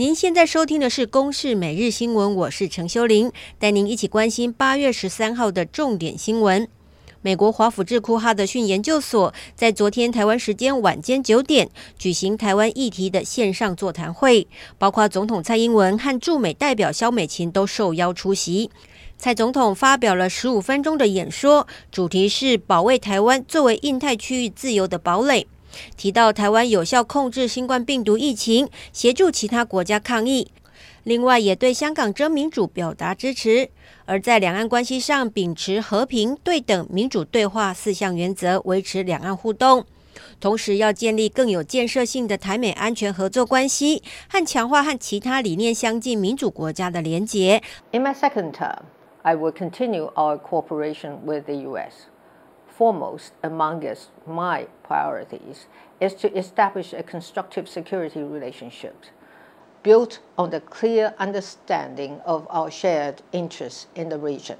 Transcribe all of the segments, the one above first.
您现在收听的是《公视每日新闻》，我是陈修玲，带您一起关心八月十三号的重点新闻。美国华府智库哈德逊研究所在昨天台湾时间晚间九点举行台湾议题的线上座谈会，包括总统蔡英文和驻美代表萧美琴都受邀出席。蔡总统发表了十五分钟的演说，主题是保卫台湾作为印太区域自由的堡垒。提到台湾有效控制新冠病毒疫情，协助其他国家抗疫。另外，也对香港争民主表达支持。而在两岸关系上，秉持和平、对等、民主对话四项原则，维持两岸互动。同时，要建立更有建设性的台美安全合作关系，和强化和其他理念相近民主国家的连结。In my second term, I will continue our cooperation with the U.S. Foremost among us, my priorities is to establish a constructive security relationship built on the clear understanding of our shared interests in the region.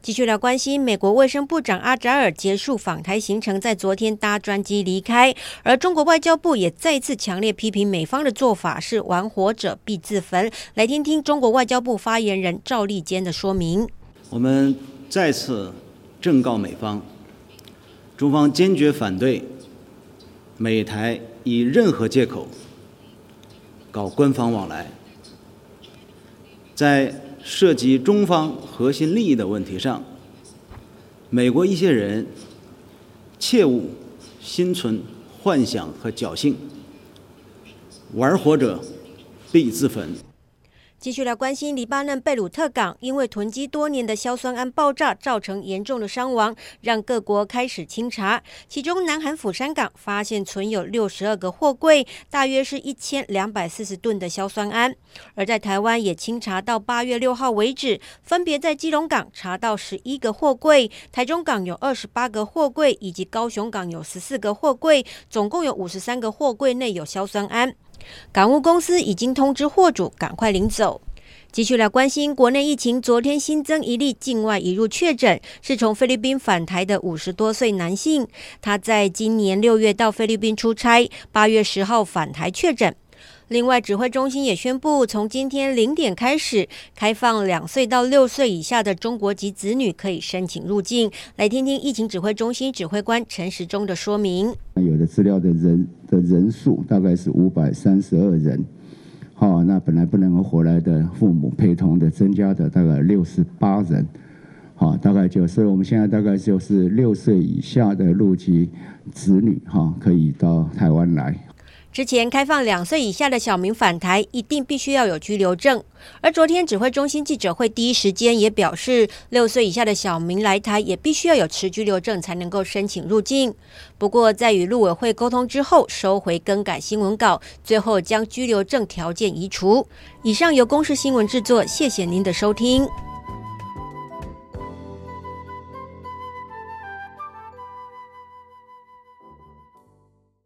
继续来关心，美国卫生部长阿扎尔结束访台行程，在昨天搭专机离开。而中国外交部也再次强烈批评美方的做法是“玩火者必自焚”。来听听中国外交部发言人赵立坚的说明。我们再次正告美方。中方坚决反对美台以任何借口搞官方往来，在涉及中方核心利益的问题上，美国一些人切勿心存幻想和侥幸，玩火者必自焚。继续来关心黎巴嫩贝鲁特港，因为囤积多年的硝酸铵爆炸，造成严重的伤亡，让各国开始清查。其中，南韩釜山港发现存有六十二个货柜，大约是一千两百四十吨的硝酸铵。而在台湾也清查到八月六号为止，分别在基隆港查到十一个货柜，台中港有二十八个货柜，以及高雄港有十四个货柜，总共有五十三个货柜内有硝酸铵。港务公司已经通知货主赶快领走。继续来关心国内疫情，昨天新增一例境外移入确诊，是从菲律宾返台的五十多岁男性。他在今年六月到菲律宾出差，八月十号返台确诊。另外，指挥中心也宣布，从今天零点开始，开放两岁到六岁以下的中国籍子女可以申请入境。来听听疫情指挥中心指挥官陈时中的说明。有的资料的人的人数大概是五百三十二人，好，那本来不能够回来的父母陪同的增加的大概六十八人，好，大概就所以我们现在大概就是六岁以下的陆籍子女哈可以到台湾来。之前开放两岁以下的小明返台，一定必须要有居留证。而昨天指挥中心记者会第一时间也表示，六岁以下的小明来台也必须要有持居留证才能够申请入境。不过在与陆委会沟通之后，收回更改新闻稿，最后将居留证条件移除。以上由公视新闻制作，谢谢您的收听。